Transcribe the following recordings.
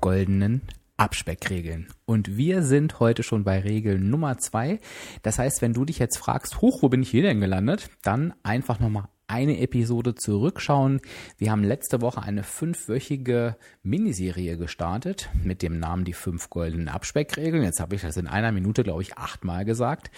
goldenen Abspeckregeln. Und wir sind heute schon bei Regel Nummer zwei. Das heißt, wenn du dich jetzt fragst, hoch, wo bin ich hier denn gelandet? Dann einfach nochmal eine Episode zurückschauen. Wir haben letzte Woche eine fünfwöchige Miniserie gestartet mit dem Namen die fünf goldenen Abspeckregeln. Jetzt habe ich das in einer Minute, glaube ich, achtmal gesagt.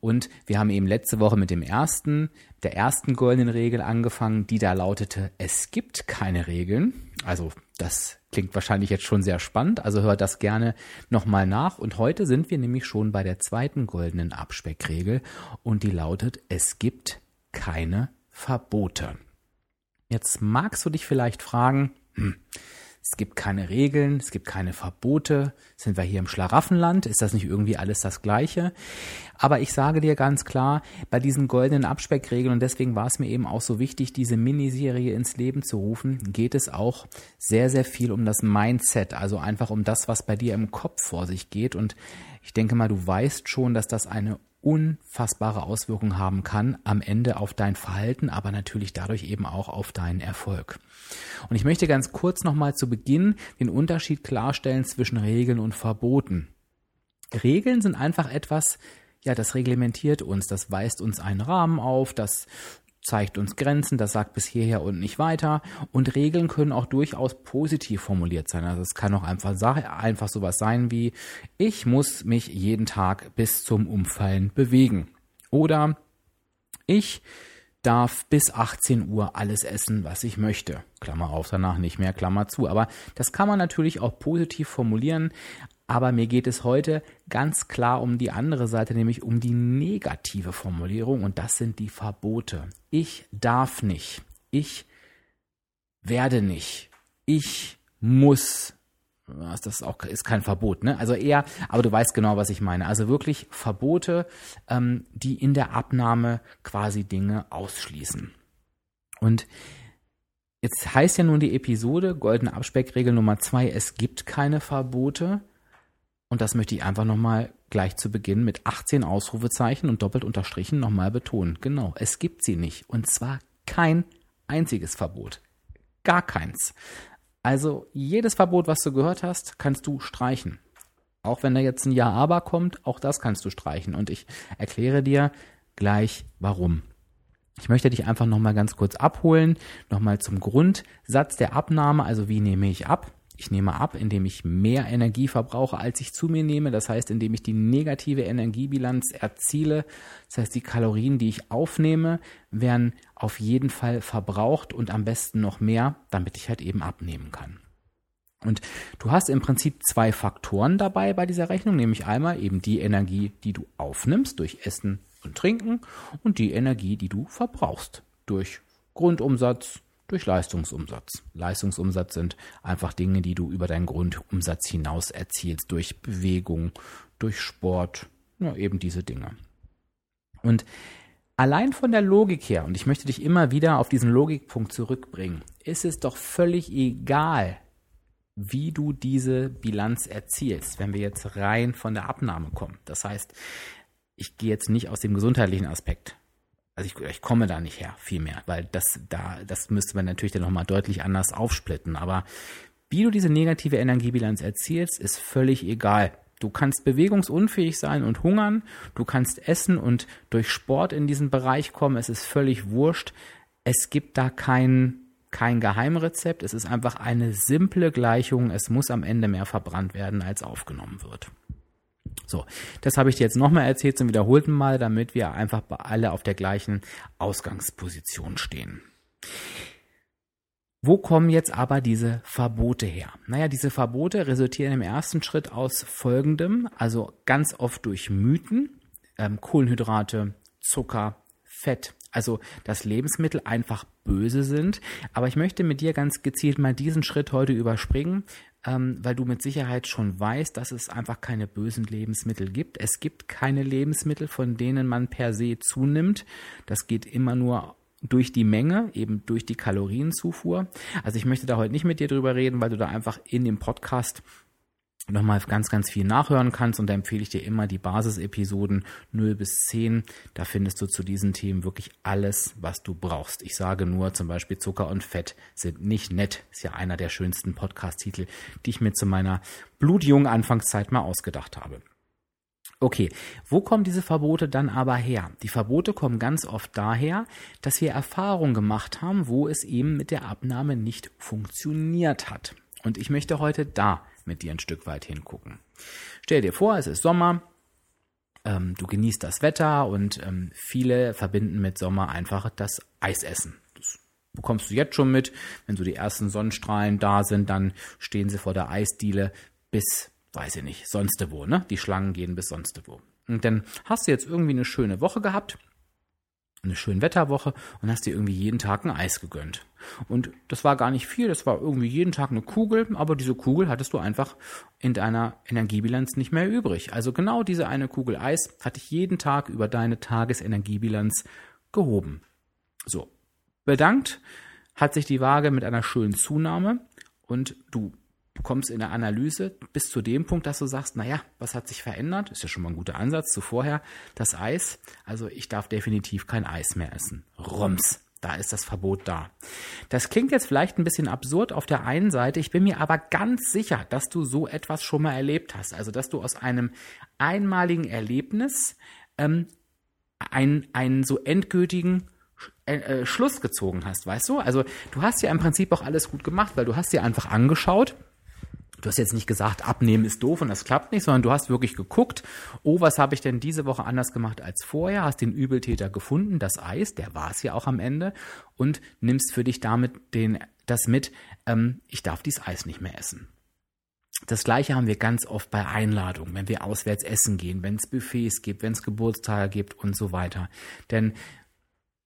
Und wir haben eben letzte Woche mit dem ersten, der ersten goldenen Regel angefangen, die da lautete, es gibt keine Regeln. Also das klingt wahrscheinlich jetzt schon sehr spannend, also hört das gerne nochmal nach. Und heute sind wir nämlich schon bei der zweiten goldenen Abspeckregel und die lautet, es gibt keine Verbote. Jetzt magst du dich vielleicht fragen, hm, es gibt keine Regeln, es gibt keine Verbote. Sind wir hier im Schlaraffenland? Ist das nicht irgendwie alles das Gleiche? Aber ich sage dir ganz klar, bei diesen goldenen Abspeckregeln, und deswegen war es mir eben auch so wichtig, diese Miniserie ins Leben zu rufen, geht es auch sehr, sehr viel um das Mindset, also einfach um das, was bei dir im Kopf vor sich geht. Und ich denke mal, du weißt schon, dass das eine unfassbare Auswirkungen haben kann am Ende auf dein Verhalten, aber natürlich dadurch eben auch auf deinen Erfolg. Und ich möchte ganz kurz nochmal zu Beginn den Unterschied klarstellen zwischen Regeln und Verboten. Regeln sind einfach etwas, ja, das reglementiert uns, das weist uns einen Rahmen auf, das zeigt uns Grenzen, das sagt bis hierher und nicht weiter. Und Regeln können auch durchaus positiv formuliert sein. Also es kann auch einfach, einfach sowas sein wie, ich muss mich jeden Tag bis zum Umfallen bewegen. Oder ich darf bis 18 Uhr alles essen, was ich möchte. Klammer auf, danach nicht mehr, Klammer zu. Aber das kann man natürlich auch positiv formulieren. Aber mir geht es heute ganz klar um die andere Seite, nämlich um die negative Formulierung und das sind die Verbote. Ich darf nicht. Ich werde nicht. Ich muss. Das ist auch ist kein Verbot, ne? Also eher, aber du weißt genau, was ich meine. Also wirklich Verbote, ähm, die in der Abnahme quasi Dinge ausschließen. Und jetzt heißt ja nun die Episode Goldene Abspeckregel Nummer zwei: Es gibt keine Verbote. Und das möchte ich einfach nochmal gleich zu Beginn mit 18 Ausrufezeichen und doppelt unterstrichen nochmal betonen. Genau, es gibt sie nicht. Und zwar kein einziges Verbot. Gar keins. Also jedes Verbot, was du gehört hast, kannst du streichen. Auch wenn da jetzt ein Ja aber kommt, auch das kannst du streichen. Und ich erkläre dir gleich warum. Ich möchte dich einfach nochmal ganz kurz abholen, nochmal zum Grundsatz der Abnahme, also wie nehme ich ab? Ich nehme ab, indem ich mehr Energie verbrauche, als ich zu mir nehme. Das heißt, indem ich die negative Energiebilanz erziele. Das heißt, die Kalorien, die ich aufnehme, werden auf jeden Fall verbraucht und am besten noch mehr, damit ich halt eben abnehmen kann. Und du hast im Prinzip zwei Faktoren dabei bei dieser Rechnung, nämlich einmal eben die Energie, die du aufnimmst durch Essen und Trinken und die Energie, die du verbrauchst durch Grundumsatz, durch Leistungsumsatz. Leistungsumsatz sind einfach Dinge, die du über deinen Grundumsatz hinaus erzielst, durch Bewegung, durch Sport, ja, eben diese Dinge. Und allein von der Logik her, und ich möchte dich immer wieder auf diesen Logikpunkt zurückbringen, ist es doch völlig egal, wie du diese Bilanz erzielst, wenn wir jetzt rein von der Abnahme kommen. Das heißt, ich gehe jetzt nicht aus dem gesundheitlichen Aspekt also ich, ich komme da nicht her, viel mehr, weil das da, das müsste man natürlich dann nochmal deutlich anders aufsplitten. Aber wie du diese negative Energiebilanz erzielst, ist völlig egal. Du kannst bewegungsunfähig sein und hungern, du kannst essen und durch Sport in diesen Bereich kommen, es ist völlig wurscht. Es gibt da kein, kein Geheimrezept, es ist einfach eine simple Gleichung, es muss am Ende mehr verbrannt werden, als aufgenommen wird. So, das habe ich dir jetzt nochmal erzählt zum wiederholten Mal, damit wir einfach alle auf der gleichen Ausgangsposition stehen. Wo kommen jetzt aber diese Verbote her? Naja, diese Verbote resultieren im ersten Schritt aus folgendem, also ganz oft durch Mythen, ähm, Kohlenhydrate, Zucker, Fett, also dass Lebensmittel einfach böse sind. Aber ich möchte mit dir ganz gezielt mal diesen Schritt heute überspringen, ähm, weil du mit Sicherheit schon weißt, dass es einfach keine bösen Lebensmittel gibt. Es gibt keine Lebensmittel, von denen man per se zunimmt. Das geht immer nur durch die Menge, eben durch die Kalorienzufuhr. Also ich möchte da heute nicht mit dir drüber reden, weil du da einfach in dem Podcast nochmal ganz, ganz viel nachhören kannst. Und da empfehle ich dir immer die Basisepisoden 0 bis 10. Da findest du zu diesen Themen wirklich alles, was du brauchst. Ich sage nur zum Beispiel Zucker und Fett sind nicht nett. Ist ja einer der schönsten Podcast-Titel, die ich mir zu meiner blutjungen Anfangszeit mal ausgedacht habe. Okay, wo kommen diese Verbote dann aber her? Die Verbote kommen ganz oft daher, dass wir Erfahrungen gemacht haben, wo es eben mit der Abnahme nicht funktioniert hat. Und ich möchte heute da mit dir ein Stück weit hingucken. Stell dir vor, es ist Sommer, ähm, du genießt das Wetter und ähm, viele verbinden mit Sommer einfach das Eisessen. Das bekommst du jetzt schon mit. Wenn so die ersten Sonnenstrahlen da sind, dann stehen sie vor der Eisdiele bis, weiß ich nicht, sonst wo, ne? Die Schlangen gehen bis sonst wo. Und dann hast du jetzt irgendwie eine schöne Woche gehabt eine schöne Wetterwoche und hast dir irgendwie jeden Tag ein Eis gegönnt. Und das war gar nicht viel, das war irgendwie jeden Tag eine Kugel, aber diese Kugel hattest du einfach in deiner Energiebilanz nicht mehr übrig. Also genau diese eine Kugel Eis hatte ich jeden Tag über deine Tagesenergiebilanz gehoben. So, bedankt hat sich die Waage mit einer schönen Zunahme und du Du kommst in der Analyse bis zu dem Punkt, dass du sagst, naja, was hat sich verändert? Ist ja schon mal ein guter Ansatz. Zuvorher das Eis. Also ich darf definitiv kein Eis mehr essen. Rums. Da ist das Verbot da. Das klingt jetzt vielleicht ein bisschen absurd auf der einen Seite. Ich bin mir aber ganz sicher, dass du so etwas schon mal erlebt hast. Also, dass du aus einem einmaligen Erlebnis ähm, einen, einen so endgültigen äh, äh, Schluss gezogen hast, weißt du? Also, du hast ja im Prinzip auch alles gut gemacht, weil du hast dir einfach angeschaut, Du hast jetzt nicht gesagt, abnehmen ist doof und das klappt nicht, sondern du hast wirklich geguckt, oh, was habe ich denn diese Woche anders gemacht als vorher, hast den Übeltäter gefunden, das Eis, der war es ja auch am Ende, und nimmst für dich damit den, das mit, ähm, ich darf dieses Eis nicht mehr essen. Das gleiche haben wir ganz oft bei Einladungen, wenn wir auswärts essen gehen, wenn es Buffets gibt, wenn es Geburtstage gibt und so weiter. Denn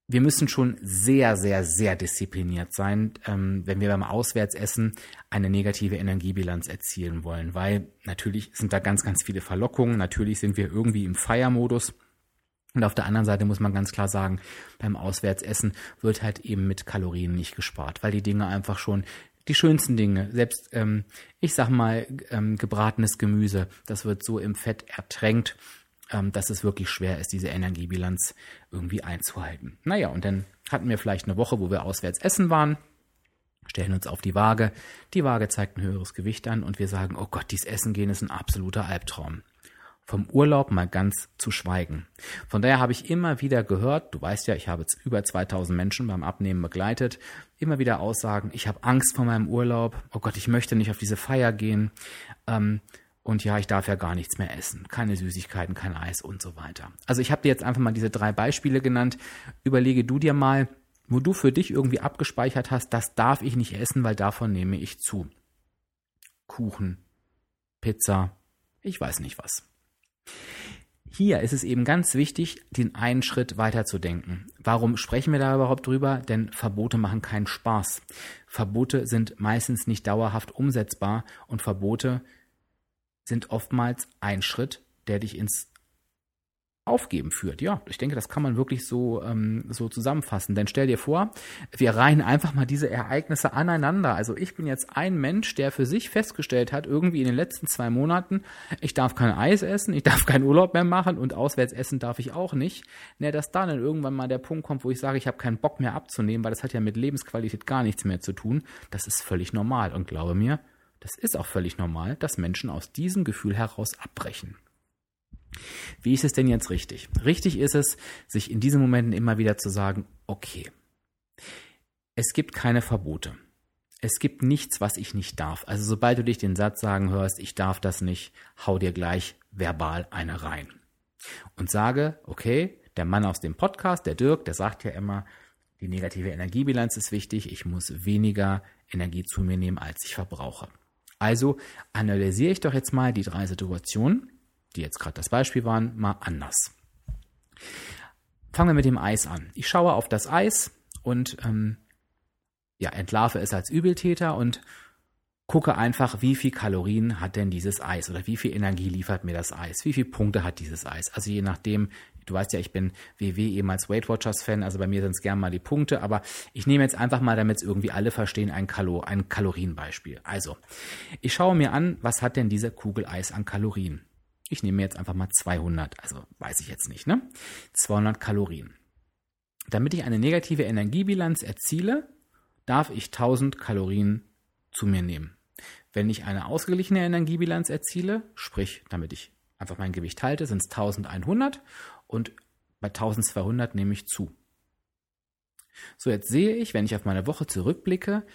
wir müssen schon sehr, sehr, sehr diszipliniert sein, ähm, wenn wir beim Auswärtsessen eine negative Energiebilanz erzielen wollen, weil natürlich sind da ganz, ganz viele Verlockungen, natürlich sind wir irgendwie im Feiermodus. Und auf der anderen Seite muss man ganz klar sagen, beim Auswärtsessen wird halt eben mit Kalorien nicht gespart, weil die Dinge einfach schon die schönsten Dinge, selbst ähm, ich sag mal ähm, gebratenes Gemüse, das wird so im Fett ertränkt dass es wirklich schwer ist, diese Energiebilanz irgendwie einzuhalten. Naja, und dann hatten wir vielleicht eine Woche, wo wir auswärts essen waren, stellen uns auf die Waage, die Waage zeigt ein höheres Gewicht an und wir sagen, oh Gott, dieses Essen gehen ist ein absoluter Albtraum. Vom Urlaub mal ganz zu schweigen. Von daher habe ich immer wieder gehört, du weißt ja, ich habe jetzt über 2000 Menschen beim Abnehmen begleitet, immer wieder Aussagen, ich habe Angst vor meinem Urlaub, oh Gott, ich möchte nicht auf diese Feier gehen. Ähm, und ja, ich darf ja gar nichts mehr essen. Keine Süßigkeiten, kein Eis und so weiter. Also ich habe dir jetzt einfach mal diese drei Beispiele genannt. Überlege du dir mal, wo du für dich irgendwie abgespeichert hast, das darf ich nicht essen, weil davon nehme ich zu. Kuchen, Pizza, ich weiß nicht was. Hier ist es eben ganz wichtig, den einen Schritt weiterzudenken. Warum sprechen wir da überhaupt drüber? Denn Verbote machen keinen Spaß. Verbote sind meistens nicht dauerhaft umsetzbar und Verbote sind oftmals ein Schritt, der dich ins Aufgeben führt. Ja, ich denke, das kann man wirklich so, ähm, so zusammenfassen. Denn stell dir vor, wir reihen einfach mal diese Ereignisse aneinander. Also ich bin jetzt ein Mensch, der für sich festgestellt hat, irgendwie in den letzten zwei Monaten, ich darf kein Eis essen, ich darf keinen Urlaub mehr machen und auswärts essen darf ich auch nicht. Na, dass da dann irgendwann mal der Punkt kommt, wo ich sage, ich habe keinen Bock mehr abzunehmen, weil das hat ja mit Lebensqualität gar nichts mehr zu tun. Das ist völlig normal und glaube mir, das ist auch völlig normal, dass Menschen aus diesem Gefühl heraus abbrechen. Wie ist es denn jetzt richtig? Richtig ist es, sich in diesen Momenten immer wieder zu sagen, okay, es gibt keine Verbote. Es gibt nichts, was ich nicht darf. Also sobald du dich den Satz sagen hörst, ich darf das nicht, hau dir gleich verbal eine rein. Und sage, okay, der Mann aus dem Podcast, der Dirk, der sagt ja immer, die negative Energiebilanz ist wichtig, ich muss weniger Energie zu mir nehmen, als ich verbrauche. Also analysiere ich doch jetzt mal die drei Situationen, die jetzt gerade das Beispiel waren, mal anders. Fangen wir mit dem Eis an. Ich schaue auf das Eis und ähm, ja, entlarve es als Übeltäter und gucke einfach, wie viel Kalorien hat denn dieses Eis oder wie viel Energie liefert mir das Eis, wie viele Punkte hat dieses Eis. Also je nachdem, du weißt ja, ich bin WW ehemals Weight Watchers Fan, also bei mir sind es gern mal die Punkte, aber ich nehme jetzt einfach mal, damit es irgendwie alle verstehen, ein, Kalo, ein Kalorienbeispiel. Also, ich schaue mir an, was hat denn diese Kugel Eis an Kalorien? Ich nehme jetzt einfach mal 200, also weiß ich jetzt nicht, ne? 200 Kalorien. Damit ich eine negative Energiebilanz erziele, darf ich 1000 Kalorien zu mir nehmen. Wenn ich eine ausgeglichene Energiebilanz erziele, sprich, damit ich einfach mein Gewicht halte, sind es 1100 und bei 1200 nehme ich zu. So, jetzt sehe ich, wenn ich auf meine Woche zurückblicke,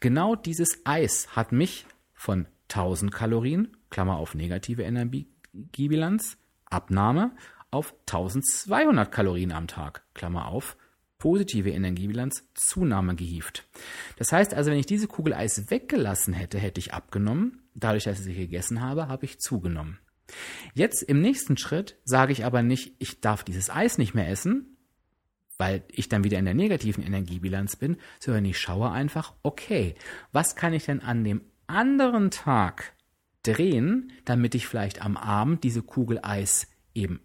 genau dieses Eis hat mich von 1000 Kalorien, Klammer auf negative Energiebilanz, Abnahme, auf 1200 Kalorien am Tag, Klammer auf, positive Energiebilanz Zunahme gehievt. Das heißt also, wenn ich diese Kugel Eis weggelassen hätte, hätte ich abgenommen. Dadurch, dass ich sie gegessen habe, habe ich zugenommen. Jetzt im nächsten Schritt sage ich aber nicht, ich darf dieses Eis nicht mehr essen, weil ich dann wieder in der negativen Energiebilanz bin, sondern ich schaue einfach, okay, was kann ich denn an dem anderen Tag drehen, damit ich vielleicht am Abend diese Kugel Eis eben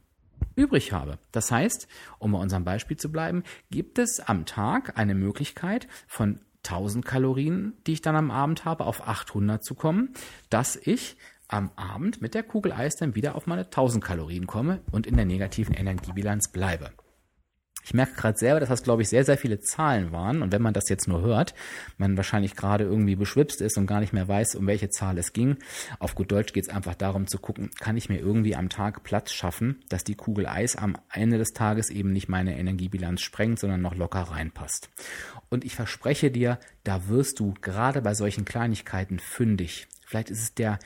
übrig habe. Das heißt, um bei unserem Beispiel zu bleiben, gibt es am Tag eine Möglichkeit von 1000 Kalorien, die ich dann am Abend habe, auf 800 zu kommen, dass ich am Abend mit der Kugel Eis dann wieder auf meine 1000 Kalorien komme und in der negativen Energiebilanz bleibe. Ich merke gerade selber, dass das, glaube ich, sehr, sehr viele Zahlen waren. Und wenn man das jetzt nur hört, man wahrscheinlich gerade irgendwie beschwipst ist und gar nicht mehr weiß, um welche Zahl es ging. Auf gut Deutsch geht es einfach darum zu gucken, kann ich mir irgendwie am Tag Platz schaffen, dass die Kugel Eis am Ende des Tages eben nicht meine Energiebilanz sprengt, sondern noch locker reinpasst. Und ich verspreche dir, da wirst du gerade bei solchen Kleinigkeiten fündig. Vielleicht ist es der,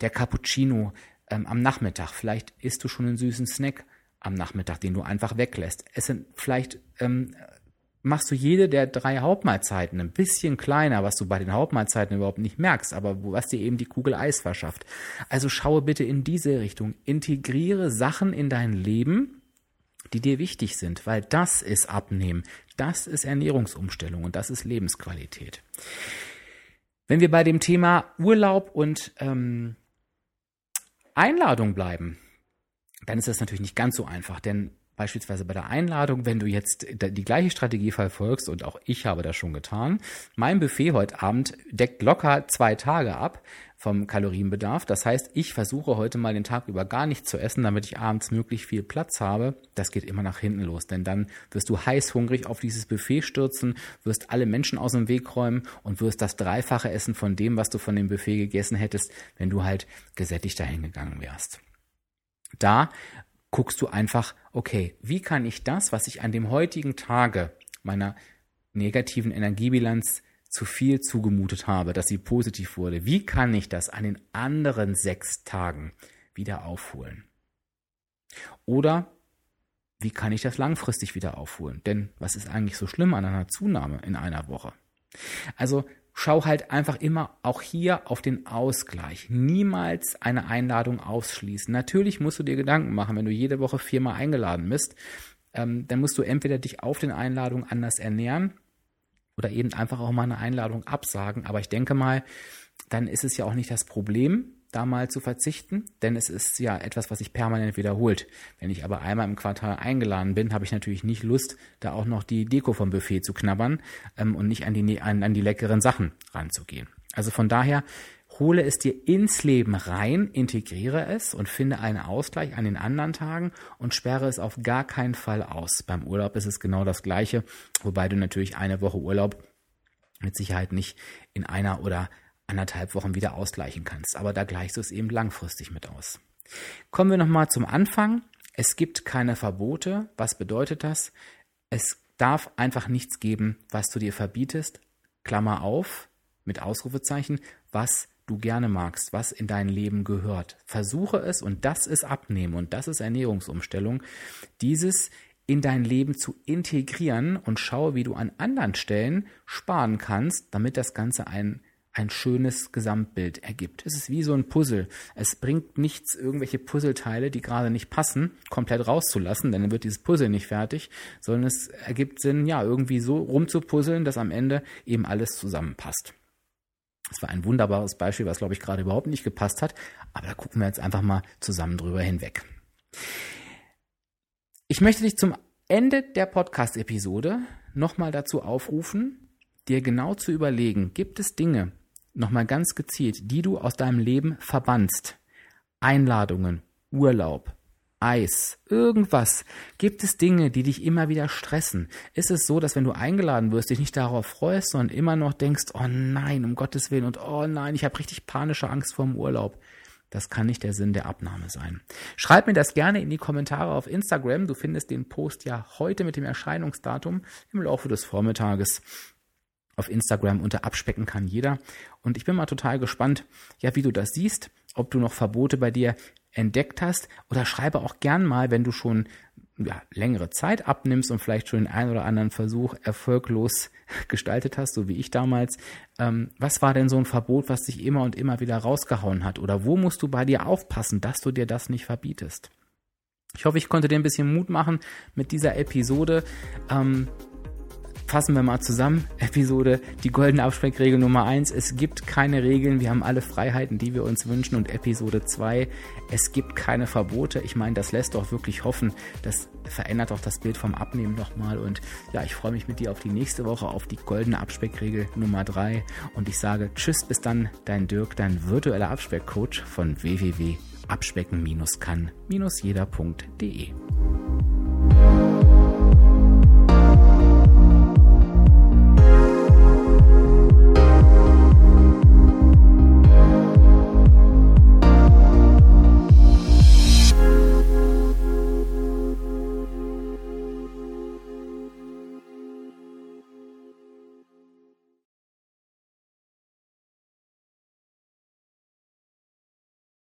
der Cappuccino ähm, am Nachmittag. Vielleicht isst du schon einen süßen Snack am Nachmittag, den du einfach weglässt. Es sind vielleicht ähm, machst du jede der drei Hauptmahlzeiten ein bisschen kleiner, was du bei den Hauptmahlzeiten überhaupt nicht merkst, aber was dir eben die Kugel Eis verschafft. Also schaue bitte in diese Richtung. Integriere Sachen in dein Leben, die dir wichtig sind, weil das ist Abnehmen, das ist Ernährungsumstellung und das ist Lebensqualität. Wenn wir bei dem Thema Urlaub und ähm, Einladung bleiben, dann ist das natürlich nicht ganz so einfach, denn beispielsweise bei der Einladung, wenn du jetzt die gleiche Strategie verfolgst, und auch ich habe das schon getan, mein Buffet heute Abend deckt locker zwei Tage ab vom Kalorienbedarf. Das heißt, ich versuche heute mal den Tag über gar nichts zu essen, damit ich abends möglichst viel Platz habe. Das geht immer nach hinten los, denn dann wirst du heißhungrig auf dieses Buffet stürzen, wirst alle Menschen aus dem Weg räumen und wirst das Dreifache essen von dem, was du von dem Buffet gegessen hättest, wenn du halt gesättigt dahin gegangen wärst. Da guckst du einfach, okay, wie kann ich das, was ich an dem heutigen Tage meiner negativen Energiebilanz zu viel zugemutet habe, dass sie positiv wurde, wie kann ich das an den anderen sechs Tagen wieder aufholen? Oder wie kann ich das langfristig wieder aufholen? Denn was ist eigentlich so schlimm an einer Zunahme in einer Woche? Also schau halt einfach immer auch hier auf den Ausgleich. Niemals eine Einladung ausschließen. Natürlich musst du dir Gedanken machen, wenn du jede Woche viermal eingeladen bist, ähm, dann musst du entweder dich auf den Einladungen anders ernähren oder eben einfach auch mal eine Einladung absagen. Aber ich denke mal, dann ist es ja auch nicht das Problem, da mal zu verzichten, denn es ist ja etwas, was sich permanent wiederholt. Wenn ich aber einmal im Quartal eingeladen bin, habe ich natürlich nicht Lust, da auch noch die Deko vom Buffet zu knabbern ähm, und nicht an die, an, an die leckeren Sachen ranzugehen. Also von daher hole es dir ins Leben rein, integriere es und finde einen Ausgleich an den anderen Tagen und sperre es auf gar keinen Fall aus. Beim Urlaub ist es genau das Gleiche, wobei du natürlich eine Woche Urlaub mit Sicherheit nicht in einer oder anderthalb Wochen wieder ausgleichen kannst. Aber da gleichst du es eben langfristig mit aus. Kommen wir nochmal zum Anfang. Es gibt keine Verbote. Was bedeutet das? Es darf einfach nichts geben, was du dir verbietest. Klammer auf, mit Ausrufezeichen, was du gerne magst, was in dein Leben gehört. Versuche es und das ist Abnehmen und das ist Ernährungsumstellung, dieses in dein Leben zu integrieren und schaue, wie du an anderen Stellen sparen kannst, damit das Ganze ein ein schönes Gesamtbild ergibt. Es ist wie so ein Puzzle. Es bringt nichts, irgendwelche Puzzleteile, die gerade nicht passen, komplett rauszulassen, denn dann wird dieses Puzzle nicht fertig, sondern es ergibt Sinn, ja, irgendwie so rumzupuzzeln, dass am Ende eben alles zusammenpasst. Das war ein wunderbares Beispiel, was, glaube ich, gerade überhaupt nicht gepasst hat. Aber da gucken wir jetzt einfach mal zusammen drüber hinweg. Ich möchte dich zum Ende der Podcast-Episode nochmal dazu aufrufen, dir genau zu überlegen, gibt es Dinge, nochmal ganz gezielt, die du aus deinem Leben verbannst? Einladungen, Urlaub, Eis, irgendwas. Gibt es Dinge, die dich immer wieder stressen? Ist es so, dass wenn du eingeladen wirst, dich nicht darauf freust, sondern immer noch denkst, oh nein, um Gottes Willen und oh nein, ich habe richtig panische Angst vor dem Urlaub. Das kann nicht der Sinn der Abnahme sein. Schreib mir das gerne in die Kommentare auf Instagram. Du findest den Post ja heute mit dem Erscheinungsdatum im Laufe des Vormittages auf Instagram unter Abspecken kann jeder. Und ich bin mal total gespannt, ja, wie du das siehst, ob du noch Verbote bei dir entdeckt hast oder schreibe auch gern mal, wenn du schon ja, längere Zeit abnimmst und vielleicht schon den einen oder anderen Versuch erfolglos gestaltet hast, so wie ich damals. Ähm, was war denn so ein Verbot, was dich immer und immer wieder rausgehauen hat? Oder wo musst du bei dir aufpassen, dass du dir das nicht verbietest? Ich hoffe, ich konnte dir ein bisschen Mut machen mit dieser Episode. Ähm, fassen wir mal zusammen. Episode, die goldene Abspeckregel Nummer 1. Es gibt keine Regeln, wir haben alle Freiheiten, die wir uns wünschen. Und Episode 2, es gibt keine Verbote. Ich meine, das lässt doch wirklich hoffen. Das verändert doch das Bild vom Abnehmen nochmal. Und ja, ich freue mich mit dir auf die nächste Woche, auf die goldene Abspeckregel Nummer 3. Und ich sage Tschüss, bis dann, dein Dirk, dein virtueller Abspeckcoach von www.abspecken-kann-jeder.de.